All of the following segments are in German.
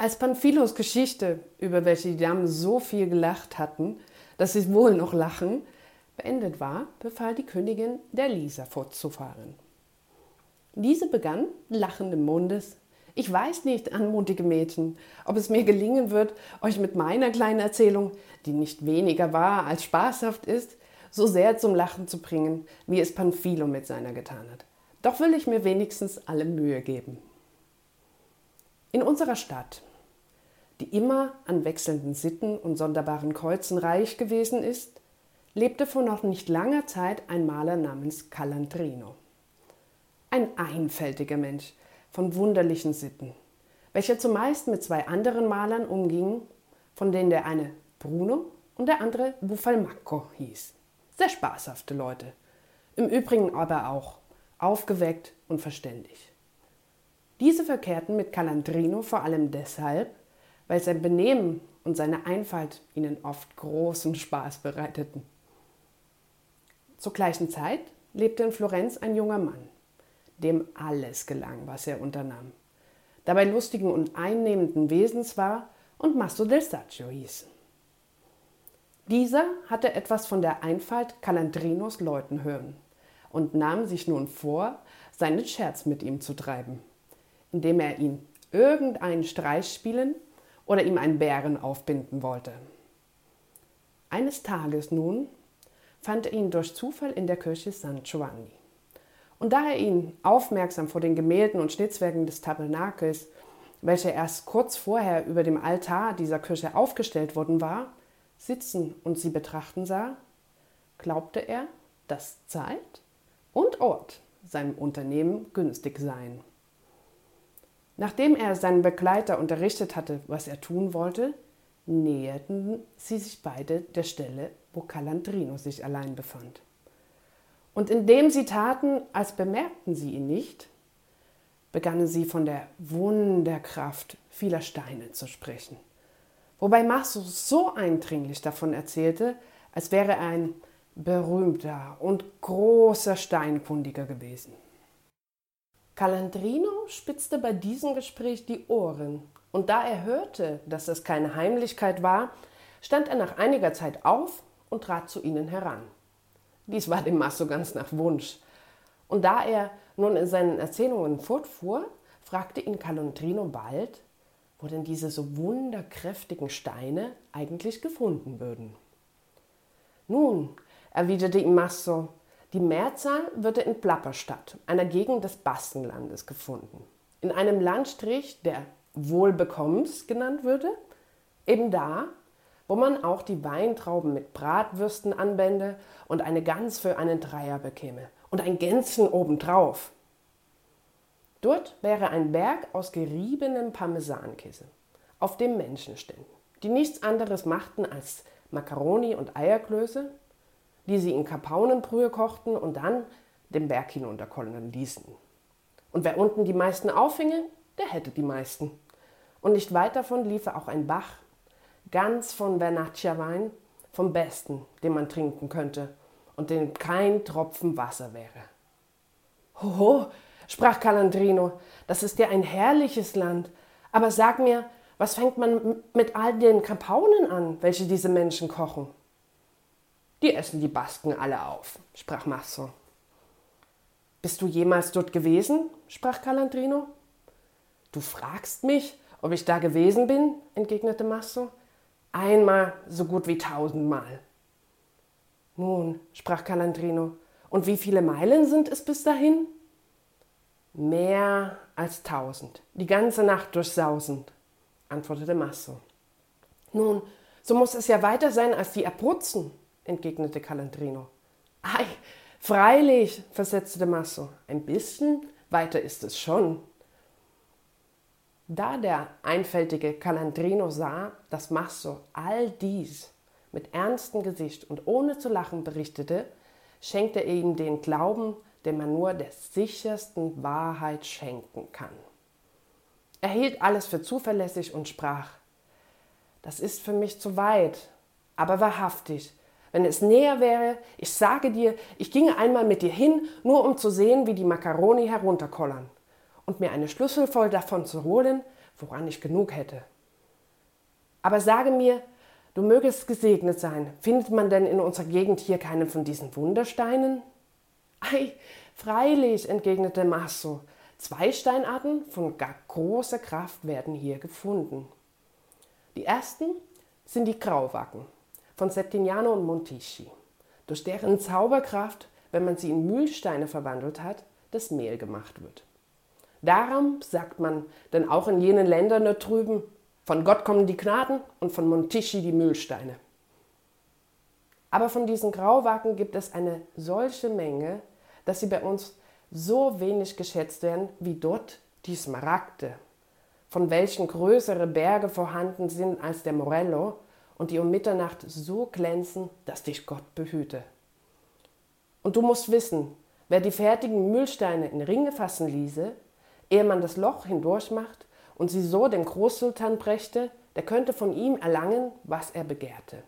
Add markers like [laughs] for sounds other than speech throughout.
Als Pamphilos Geschichte, über welche die Damen so viel gelacht hatten, dass sie wohl noch lachen, beendet war, befahl die Königin, der Lisa fortzufahren. Diese begann, lachenden Mundes, ich weiß nicht, anmutige Mädchen, ob es mir gelingen wird, euch mit meiner kleinen Erzählung, die nicht weniger wahr als spaßhaft ist, so sehr zum Lachen zu bringen, wie es Panphilo mit seiner getan hat. Doch will ich mir wenigstens alle Mühe geben. In unserer Stadt, die immer an wechselnden Sitten und sonderbaren Kreuzen reich gewesen ist, lebte vor noch nicht langer Zeit ein Maler namens Calandrino. Ein einfältiger Mensch von wunderlichen Sitten, welcher zumeist mit zwei anderen Malern umging, von denen der eine Bruno und der andere Buffalmacco hieß. Sehr spaßhafte Leute, im Übrigen aber auch aufgeweckt und verständig. Diese verkehrten mit Calandrino vor allem deshalb, weil sein Benehmen und seine Einfalt ihnen oft großen Spaß bereiteten. Zur gleichen Zeit lebte in Florenz ein junger Mann, dem alles gelang, was er unternahm, dabei lustigen und einnehmenden Wesens war und Masso del Saccio hieß. Dieser hatte etwas von der Einfalt Calandrinos Leuten hören und nahm sich nun vor, seinen Scherz mit ihm zu treiben, indem er ihn irgendeinen Streich spielen oder ihm einen Bären aufbinden wollte. Eines Tages nun fand er ihn durch Zufall in der Kirche San Giovanni. Und da er ihn aufmerksam vor den Gemälden und Schnitzwerken des Tabernakels, welche erst kurz vorher über dem Altar dieser Kirche aufgestellt worden war, sitzen und sie betrachten sah, glaubte er, dass Zeit und Ort seinem Unternehmen günstig seien. Nachdem er seinen Begleiter unterrichtet hatte, was er tun wollte, näherten sie sich beide der Stelle, wo Calandrino sich allein befand. Und indem sie taten, als bemerkten sie ihn nicht, begannen sie von der Wunderkraft vieler Steine zu sprechen. Wobei Masso so eindringlich davon erzählte, als wäre er ein berühmter und großer Steinkundiger gewesen. Calandrino spitzte bei diesem Gespräch die Ohren, und da er hörte, dass es keine Heimlichkeit war, stand er nach einiger Zeit auf und trat zu ihnen heran. Dies war dem Masso ganz nach Wunsch. Und da er nun in seinen Erzählungen fortfuhr, fragte ihn Calandrino bald, wo denn diese so wunderkräftigen Steine eigentlich gefunden würden. Nun, erwiderte ihm Masso, die Mehrzahl wird in Plapperstadt, einer Gegend des Baskenlandes, gefunden. In einem Landstrich, der Wohlbekommens genannt würde, eben da, wo man auch die Weintrauben mit Bratwürsten anbände und eine Gans für einen Dreier bekäme und ein Gänschen obendrauf. Dort wäre ein Berg aus geriebenem Parmesankäse, auf dem Menschen ständen, die nichts anderes machten als Makaroni und Eierklöße, die sie in Kapaunenbrühe kochten und dann den Berg hinunterkollern ließen. Und wer unten die meisten auffinge, der hätte die meisten. Und nicht weit davon liefe auch ein Bach, ganz von Vernaccia-Wein, vom besten, den man trinken könnte und dem kein Tropfen Wasser wäre. Hoho, sprach Calandrino, das ist ja ein herrliches Land. Aber sag mir, was fängt man mit all den Kapaunen an, welche diese Menschen kochen? Die essen die Basken alle auf, sprach Masso. Bist du jemals dort gewesen? sprach Calandrino. Du fragst mich, ob ich da gewesen bin, entgegnete Masso. Einmal so gut wie tausendmal. Nun, sprach Calandrino, und wie viele Meilen sind es bis dahin? Mehr als tausend, die ganze Nacht durchsausend, antwortete Masso. Nun, so muss es ja weiter sein als die Abruzzen, entgegnete Calandrino. Ei, freilich, versetzte Masso, ein bisschen weiter ist es schon. Da der einfältige Calandrino sah, dass Masso all dies mit ernstem Gesicht und ohne zu lachen berichtete, schenkte er ihm den Glauben, den man nur der sichersten Wahrheit schenken kann. Er hielt alles für zuverlässig und sprach, das ist für mich zu weit, aber wahrhaftig, wenn es näher wäre, ich sage dir, ich ginge einmal mit dir hin, nur um zu sehen, wie die Makaroni herunterkollern und mir eine Schlüssel voll davon zu holen, woran ich genug hätte. Aber sage mir, du mögest gesegnet sein. Findet man denn in unserer Gegend hier keinen von diesen Wundersteinen? Ei, freilich, entgegnete Masso. Zwei Steinarten von gar großer Kraft werden hier gefunden. Die ersten sind die Grauwacken von Settignano und Montici, durch deren Zauberkraft, wenn man sie in Mühlsteine verwandelt hat, das Mehl gemacht wird. Darum sagt man denn auch in jenen Ländern da drüben, von Gott kommen die Gnaden und von Montici die Mühlsteine. Aber von diesen Grauwacken gibt es eine solche Menge, dass sie bei uns so wenig geschätzt werden wie dort die Smaragde, von welchen größere Berge vorhanden sind als der Morello und die um Mitternacht so glänzen, dass dich Gott behüte. Und du musst wissen, wer die fertigen Mühlsteine in Ringe fassen ließe, ehe man das Loch hindurch macht und sie so dem Großsultan brächte, der könnte von ihm erlangen, was er begehrte.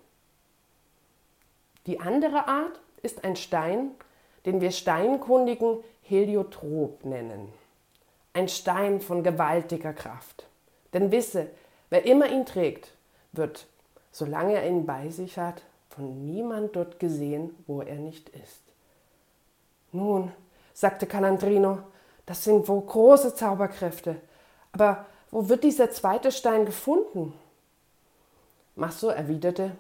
Die andere Art ist ein Stein, den wir Steinkundigen Heliotrop nennen. Ein Stein von gewaltiger Kraft. Denn wisse, wer immer ihn trägt, wird, solange er ihn bei sich hat, von niemand dort gesehen, wo er nicht ist. Nun, sagte Calandrino, das sind wohl große Zauberkräfte. Aber wo wird dieser zweite Stein gefunden? Masso erwiderte,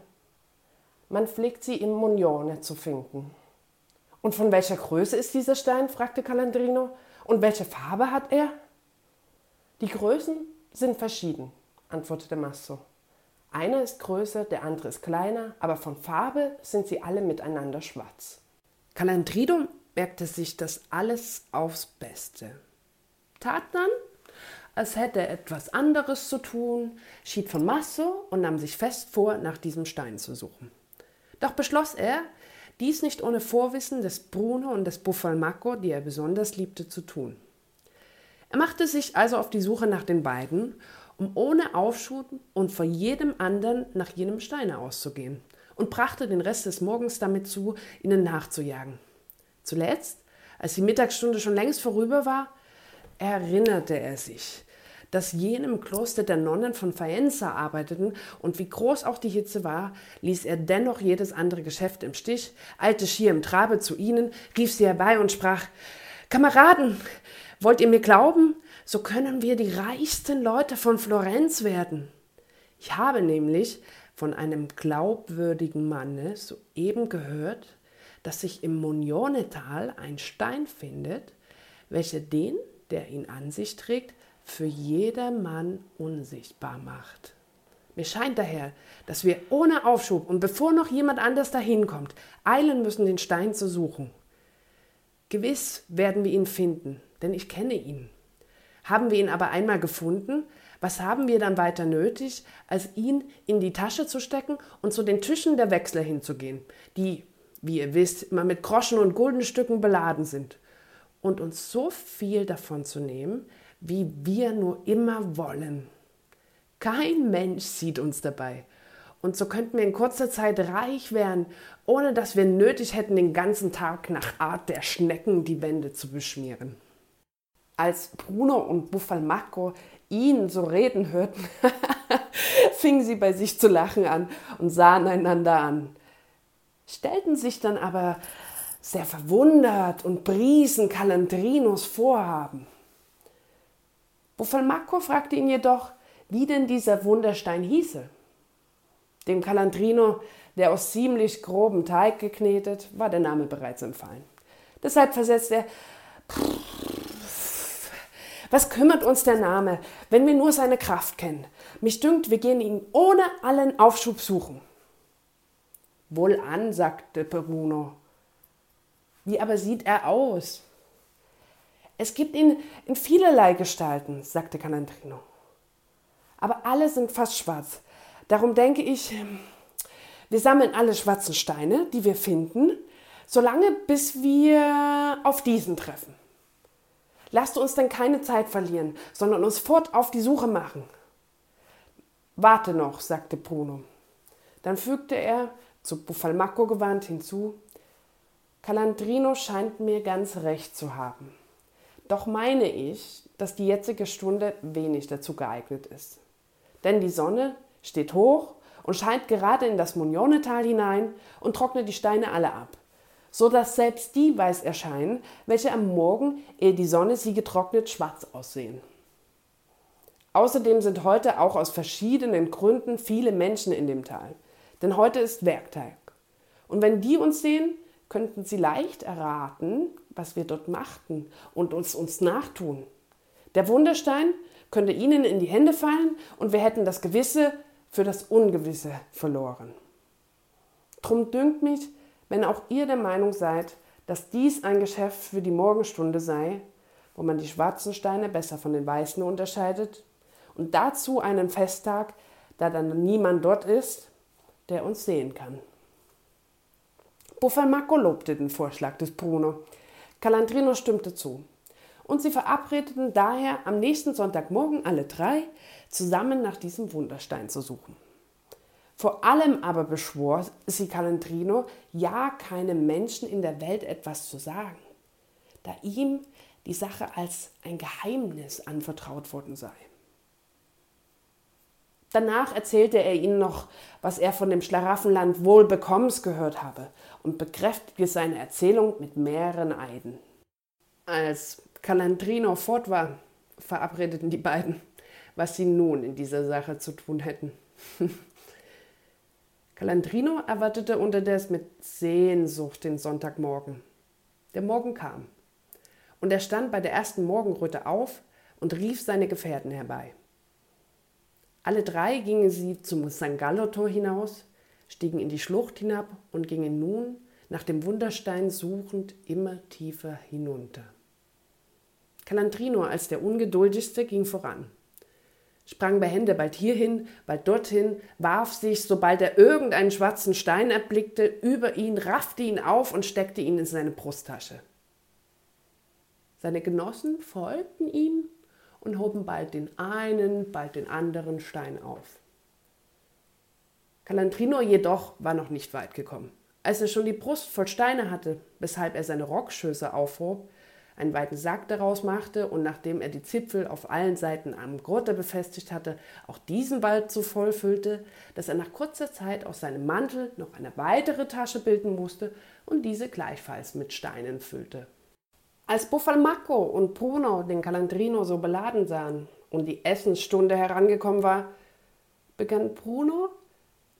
man pflegt sie im Munione zu finden. Und von welcher Größe ist dieser Stein? fragte Calandrino. Und welche Farbe hat er? Die Größen sind verschieden, antwortete Masso. Einer ist größer, der andere ist kleiner, aber von Farbe sind sie alle miteinander schwarz. Calandrino merkte sich das alles aufs Beste. Tat dann, als hätte er etwas anderes zu tun, schied von Masso und nahm sich fest vor, nach diesem Stein zu suchen. Doch beschloss er, dies nicht ohne Vorwissen des Bruno und des Buffalmacco, die er besonders liebte, zu tun. Er machte sich also auf die Suche nach den beiden, ohne Aufschub und vor jedem anderen nach jenem Steine auszugehen, und brachte den Rest des Morgens damit zu, ihnen nachzujagen. Zuletzt, als die Mittagsstunde schon längst vorüber war, erinnerte er sich, dass jene im Kloster der Nonnen von Faenza arbeiteten und wie groß auch die Hitze war, ließ er dennoch jedes andere Geschäft im Stich, eilte schier im Trabe zu ihnen, rief sie herbei und sprach Kameraden, wollt ihr mir glauben, so können wir die reichsten Leute von Florenz werden. Ich habe nämlich von einem glaubwürdigen Manne soeben gehört, dass sich im Monionetal ein Stein findet, welcher den, der ihn an sich trägt, für jedermann unsichtbar macht. Mir scheint daher, dass wir ohne Aufschub und bevor noch jemand anders dahin kommt, eilen müssen, den Stein zu suchen. Gewiss werden wir ihn finden, denn ich kenne ihn. Haben wir ihn aber einmal gefunden, was haben wir dann weiter nötig, als ihn in die Tasche zu stecken und zu den Tischen der Wechsler hinzugehen, die, wie ihr wisst, immer mit Groschen und Guldenstücken beladen sind, und uns so viel davon zu nehmen, wie wir nur immer wollen. Kein Mensch sieht uns dabei. Und so könnten wir in kurzer Zeit reich werden, ohne dass wir nötig hätten, den ganzen Tag nach Art der Schnecken die Wände zu beschmieren. Als Bruno und Buffalmacco ihn so reden hörten, [laughs] fingen sie bei sich zu lachen an und sahen einander an, stellten sich dann aber sehr verwundert und priesen Calandrinos Vorhaben. Buffalmacco fragte ihn jedoch, wie denn dieser Wunderstein hieße. Dem Calandrino, der aus ziemlich grobem Teig geknetet, war der Name bereits empfallen. Deshalb versetzte er, was kümmert uns der Name, wenn wir nur seine Kraft kennen? Mich dünkt, wir gehen ihn ohne allen Aufschub suchen. Wohlan, sagte Bruno. Wie aber sieht er aus? Es gibt ihn in vielerlei Gestalten, sagte Canandrino. Aber alle sind fast schwarz. Darum denke ich, wir sammeln alle schwarzen Steine, die wir finden, solange bis wir auf diesen treffen. Lasst uns denn keine Zeit verlieren, sondern uns fort auf die Suche machen. Warte noch, sagte Bruno. Dann fügte er, zu Buffalmacco gewandt, hinzu, Calandrino scheint mir ganz recht zu haben. Doch meine ich, dass die jetzige Stunde wenig dazu geeignet ist. Denn die Sonne steht hoch und scheint gerade in das Munionetal hinein und trocknet die Steine alle ab, so dass selbst die weiß erscheinen, welche am Morgen, ehe die Sonne sie getrocknet, schwarz aussehen. Außerdem sind heute auch aus verschiedenen Gründen viele Menschen in dem Tal, denn heute ist Werktag. Und wenn die uns sehen, könnten sie leicht erraten, was wir dort machten und uns uns nachtun. Der Wunderstein könnte ihnen in die Hände fallen und wir hätten das Gewisse für das Ungewisse verloren. Drum dünkt mich, wenn auch ihr der Meinung seid, dass dies ein Geschäft für die Morgenstunde sei, wo man die schwarzen Steine besser von den weißen unterscheidet, und dazu einen Festtag, da dann niemand dort ist, der uns sehen kann. Buffalmacco lobte den Vorschlag des Bruno. Calandrino stimmte zu. Und sie verabredeten daher am nächsten Sonntagmorgen alle drei, zusammen nach diesem Wunderstein zu suchen. Vor allem aber beschwor sie Calandrino, ja keinem Menschen in der Welt etwas zu sagen, da ihm die Sache als ein Geheimnis anvertraut worden sei. Danach erzählte er ihnen noch, was er von dem Schlaraffenland Wohlbekommens gehört habe und bekräftigte seine Erzählung mit mehreren Eiden. Als Calandrino fort war, verabredeten die beiden, was sie nun in dieser Sache zu tun hätten. [laughs] Calandrino erwartete unterdessen mit Sehnsucht den Sonntagmorgen. Der Morgen kam, und er stand bei der ersten Morgenröte auf und rief seine Gefährten herbei. Alle drei gingen sie zum St. Gallo-Tor hinaus, stiegen in die Schlucht hinab und gingen nun, nach dem Wunderstein suchend, immer tiefer hinunter. Calandrino als der ungeduldigste ging voran, sprang behende bald hierhin, bald dorthin, warf sich, sobald er irgendeinen schwarzen Stein erblickte, über ihn, raffte ihn auf und steckte ihn in seine Brusttasche. Seine Genossen folgten ihm und hoben bald den einen, bald den anderen Stein auf. Calandrino jedoch war noch nicht weit gekommen. Als er schon die Brust voll Steine hatte, weshalb er seine Rockschöße aufhob, einen weiten Sack daraus machte und nachdem er die Zipfel auf allen Seiten am Grotte befestigt hatte, auch diesen bald so voll füllte, dass er nach kurzer Zeit aus seinem Mantel noch eine weitere Tasche bilden musste und diese gleichfalls mit Steinen füllte. Als Buffalmacco und Bruno den Calandrino so beladen sahen und die Essensstunde herangekommen war, begann Bruno,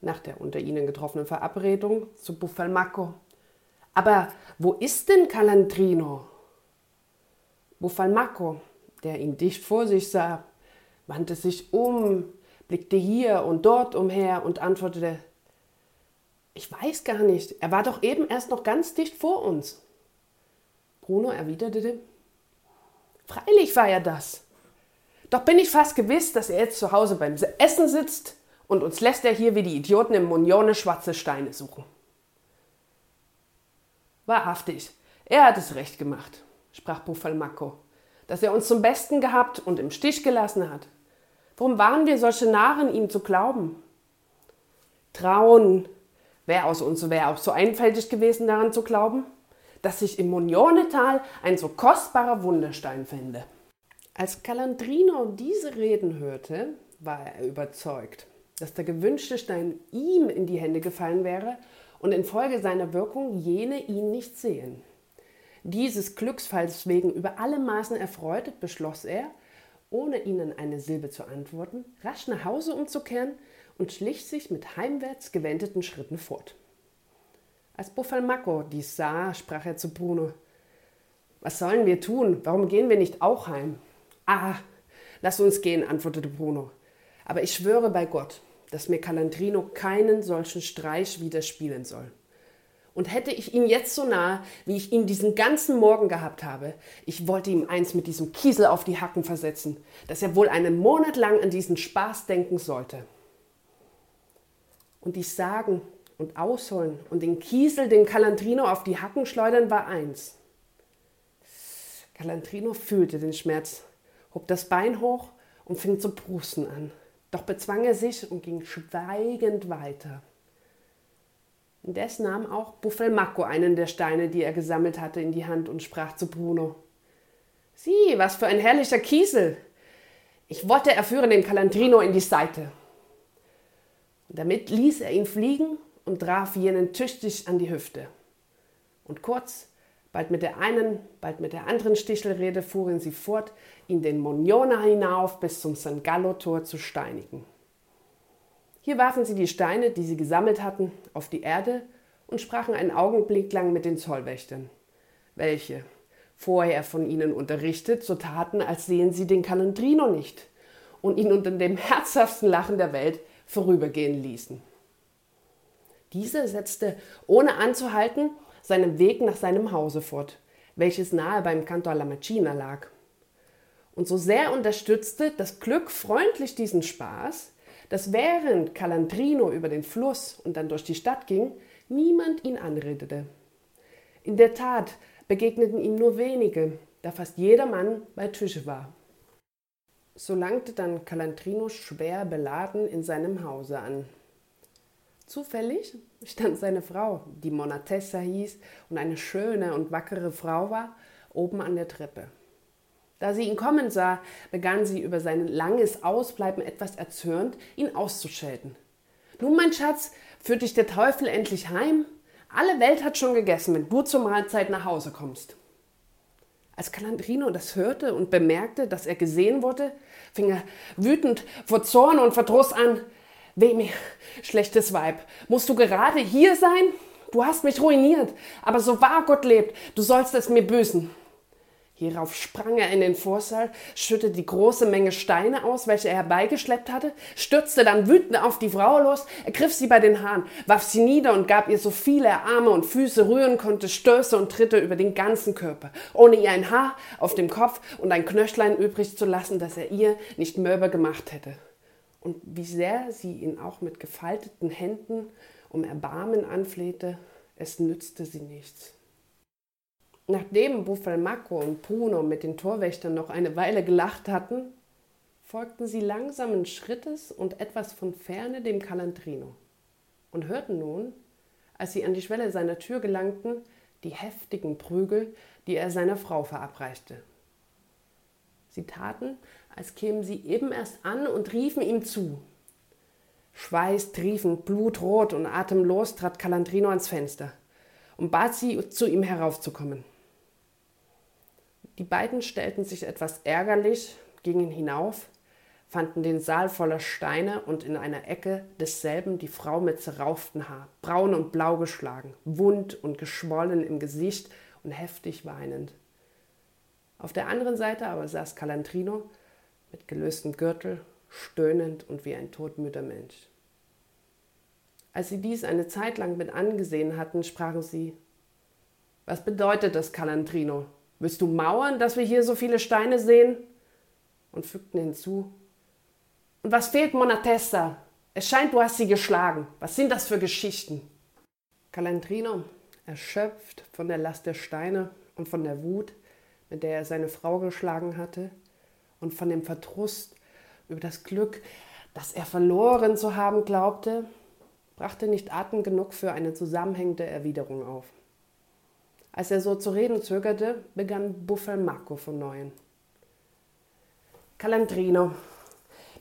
nach der unter ihnen getroffenen Verabredung, zu Buffalmacco. Aber wo ist denn Calandrino? Buffalmacco, der ihn dicht vor sich sah, wandte sich um, blickte hier und dort umher und antwortete, ich weiß gar nicht, er war doch eben erst noch ganz dicht vor uns. Bruno erwiderte, Freilich war er das. Doch bin ich fast gewiss, dass er jetzt zu Hause beim Essen sitzt und uns lässt er hier wie die Idioten im Munione schwarze Steine suchen. Wahrhaftig, er hat es recht gemacht, sprach Buffalmacco, dass er uns zum Besten gehabt und im Stich gelassen hat. Warum waren wir solche Narren, ihm zu glauben? Trauen, wer aus uns wäre auch so einfältig gewesen, daran zu glauben? dass sich im Munionetal ein so kostbarer Wunderstein fände. Als Calandrino diese Reden hörte, war er überzeugt, dass der gewünschte Stein ihm in die Hände gefallen wäre und infolge seiner Wirkung jene ihn nicht sehen. Dieses Glücksfalls wegen über alle Maßen erfreut, beschloss er, ohne ihnen eine Silbe zu antworten, rasch nach Hause umzukehren und schlich sich mit heimwärts gewendeten Schritten fort. Als Buffalmacco dies sah, sprach er zu Bruno. Was sollen wir tun? Warum gehen wir nicht auch heim? Ah, lass uns gehen, antwortete Bruno. Aber ich schwöre bei Gott, dass mir Calandrino keinen solchen Streich wieder spielen soll. Und hätte ich ihn jetzt so nahe, wie ich ihn diesen ganzen Morgen gehabt habe, ich wollte ihm eins mit diesem Kiesel auf die Hacken versetzen, dass er wohl einen Monat lang an diesen Spaß denken sollte. Und dies sagen und ausholen und den Kiesel, den Calandrino auf die Hacken schleudern, war eins. Calandrino fühlte den Schmerz, hob das Bein hoch und fing zu prusten an. Doch bezwang er sich und ging schweigend weiter. Indes nahm auch Buffelmacco einen der Steine, die er gesammelt hatte, in die Hand und sprach zu Bruno: Sieh, was für ein herrlicher Kiesel! Ich wollte, er führe den Calandrino in die Seite. Und damit ließ er ihn fliegen und traf jenen tüchtig an die Hüfte. Und kurz, bald mit der einen, bald mit der anderen Stichelrede fuhren sie fort, ihn den Moniona hinauf bis zum San Gallo-Tor zu steinigen. Hier warfen sie die Steine, die sie gesammelt hatten, auf die Erde und sprachen einen Augenblick lang mit den Zollwächtern, welche, vorher von ihnen unterrichtet, so taten, als sehen sie den Calandrino nicht und ihn unter dem herzhaften Lachen der Welt vorübergehen ließen. Dieser setzte, ohne anzuhalten, seinen Weg nach seinem Hause fort, welches nahe beim Canto alla Macina lag. Und so sehr unterstützte das Glück freundlich diesen Spaß, dass während Calandrino über den Fluss und dann durch die Stadt ging, niemand ihn anredete. In der Tat begegneten ihm nur wenige, da fast jeder Mann bei Tische war. So langte dann Calandrino schwer beladen in seinem Hause an. Zufällig stand seine Frau, die Monatessa hieß und eine schöne und wackere Frau war, oben an der Treppe. Da sie ihn kommen sah, begann sie über sein langes Ausbleiben etwas erzürnt, ihn auszuschelten. Nun, mein Schatz, führt dich der Teufel endlich heim? Alle Welt hat schon gegessen, wenn du zur Mahlzeit nach Hause kommst. Als Calandrino das hörte und bemerkte, dass er gesehen wurde, fing er wütend vor Zorn und Verdruss an. Weh mir, schlechtes Weib, musst du gerade hier sein? Du hast mich ruiniert, aber so wahr Gott lebt, du sollst es mir büßen. Hierauf sprang er in den Vorsaal, schüttete die große Menge Steine aus, welche er herbeigeschleppt hatte, stürzte dann wütend auf die Frau los, ergriff sie bei den Haaren, warf sie nieder und gab ihr so viele er Arme und Füße rühren konnte, Stöße und Tritte über den ganzen Körper, ohne ihr ein Haar auf dem Kopf und ein Knöchlein übrig zu lassen, das er ihr nicht mürbe gemacht hätte. Und wie sehr sie ihn auch mit gefalteten Händen um Erbarmen anflehte, es nützte sie nichts. Nachdem Buffalmacco und Bruno mit den Torwächtern noch eine Weile gelacht hatten, folgten sie langsamen Schrittes und etwas von ferne dem Calandrino und hörten nun, als sie an die Schwelle seiner Tür gelangten, die heftigen Prügel, die er seiner Frau verabreichte. Sie taten, als kämen sie eben erst an und riefen ihm zu. Schweißtriefend, blutrot und atemlos trat Calandrino ans Fenster und bat sie, zu ihm heraufzukommen. Die beiden stellten sich etwas ärgerlich, gingen hinauf, fanden den Saal voller Steine und in einer Ecke desselben die Frau mit zerrauftem Haar, braun und blau geschlagen, wund und geschwollen im Gesicht und heftig weinend. Auf der anderen Seite aber saß Calandrino mit gelöstem Gürtel, stöhnend und wie ein todmüder Mensch. Als sie dies eine Zeit lang mit angesehen hatten, sprachen sie: Was bedeutet das, Calandrino? Willst du mauern, dass wir hier so viele Steine sehen? Und fügten hinzu. Und was fehlt Monatessa? Es scheint, du hast sie geschlagen. Was sind das für Geschichten? Calandrino, erschöpft von der Last der Steine und von der Wut, mit der er seine Frau geschlagen hatte, und von dem Verdruss über das Glück, das er verloren zu haben glaubte, brachte nicht Atem genug für eine zusammenhängende Erwiderung auf. Als er so zu reden zögerte, begann Buffalmacco von neuem. Calandrino,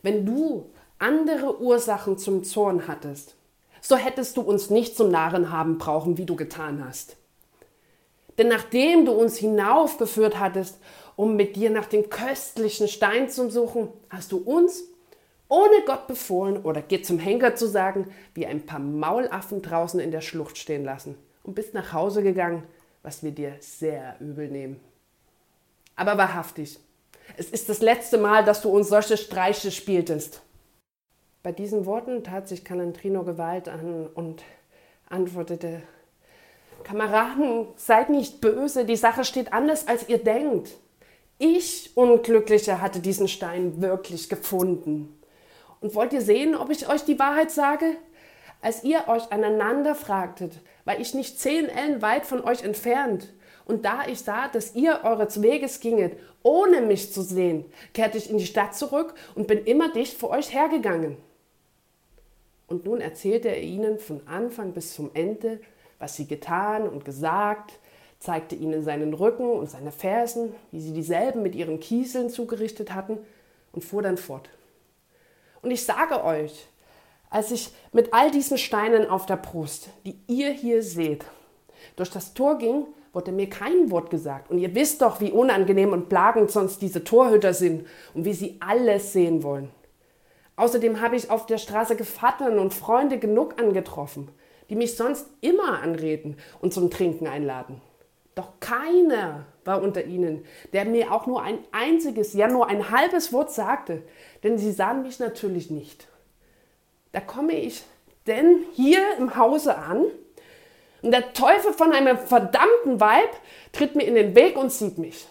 wenn du andere Ursachen zum Zorn hattest, so hättest du uns nicht zum Narren haben brauchen, wie du getan hast. Denn nachdem du uns hinaufgeführt hattest, um mit dir nach dem köstlichen Stein zu suchen, hast du uns, ohne Gott befohlen oder geh zum Henker zu sagen, wie ein paar Maulaffen draußen in der Schlucht stehen lassen und bist nach Hause gegangen, was wir dir sehr übel nehmen. Aber wahrhaftig, es ist das letzte Mal, dass du uns solche Streiche spieltest. Bei diesen Worten tat sich Calandrino Gewalt an und antwortete, Kameraden, seid nicht böse, die Sache steht anders, als ihr denkt. Ich, Unglücklicher, hatte diesen Stein wirklich gefunden. Und wollt ihr sehen, ob ich euch die Wahrheit sage? Als ihr euch aneinander fragtet, war ich nicht zehn Ellen weit von euch entfernt. Und da ich sah, dass ihr eures Weges ginget, ohne mich zu sehen, kehrte ich in die Stadt zurück und bin immer dicht vor euch hergegangen. Und nun erzählte er ihnen von Anfang bis zum Ende, was sie getan und gesagt, zeigte ihnen seinen Rücken und seine Fersen, wie sie dieselben mit ihren Kieseln zugerichtet hatten, und fuhr dann fort. Und ich sage euch, als ich mit all diesen Steinen auf der Brust, die ihr hier seht, durch das Tor ging, wurde mir kein Wort gesagt. Und ihr wisst doch, wie unangenehm und plagend sonst diese Torhüter sind und wie sie alles sehen wollen. Außerdem habe ich auf der Straße Gevattern und Freunde genug angetroffen, die mich sonst immer anreden und zum Trinken einladen. Doch keiner war unter ihnen, der mir auch nur ein einziges, ja nur ein halbes Wort sagte, denn sie sahen mich natürlich nicht. Da komme ich denn hier im Hause an und der Teufel von einem verdammten Weib tritt mir in den Weg und sieht mich.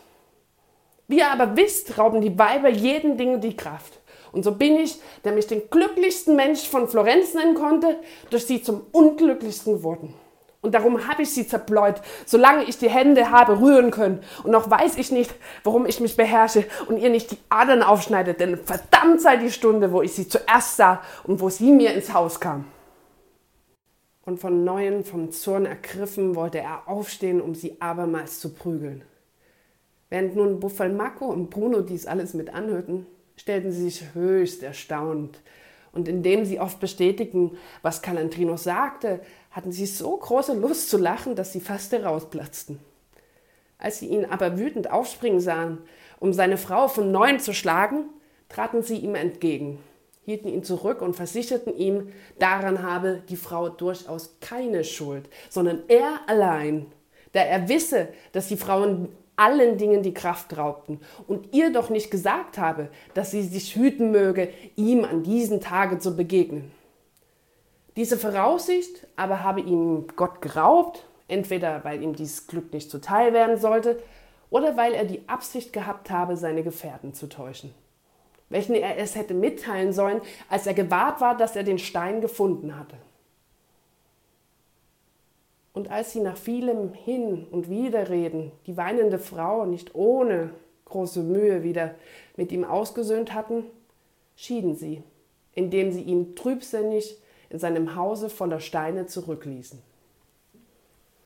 Wie ihr aber wisst, rauben die Weiber jeden Ding die Kraft. Und so bin ich, der mich den glücklichsten Mensch von Florenz nennen konnte, durch sie zum unglücklichsten geworden. Und darum habe ich sie zerbläut, solange ich die Hände habe rühren können. Und noch weiß ich nicht, warum ich mich beherrsche und ihr nicht die Adern aufschneidet, denn verdammt sei die Stunde, wo ich sie zuerst sah und wo sie mir ins Haus kam. Und von neuem vom Zorn ergriffen wollte er aufstehen, um sie abermals zu prügeln. Während nun Buffalmacco und Bruno dies alles mit anhörten, stellten sie sich höchst erstaunt. Und indem sie oft bestätigten, was Calantrino sagte, hatten sie so große Lust zu lachen, dass sie fast herausplatzten. Als sie ihn aber wütend aufspringen sahen, um seine Frau von neuem zu schlagen, traten sie ihm entgegen, hielten ihn zurück und versicherten ihm, daran habe die Frau durchaus keine Schuld, sondern er allein, da er wisse, dass die Frauen allen Dingen die Kraft raubten und ihr doch nicht gesagt habe, dass sie sich hüten möge, ihm an diesen Tage zu begegnen. Diese Voraussicht aber habe ihm Gott geraubt, entweder weil ihm dies Glück nicht zuteil werden sollte oder weil er die Absicht gehabt habe, seine Gefährten zu täuschen, welchen er es hätte mitteilen sollen, als er gewahrt war, dass er den Stein gefunden hatte. Und als sie nach vielem Hin- und Widerreden die weinende Frau nicht ohne große Mühe wieder mit ihm ausgesöhnt hatten, schieden sie, indem sie ihn trübsinnig in seinem Hause voller Steine zurückließen.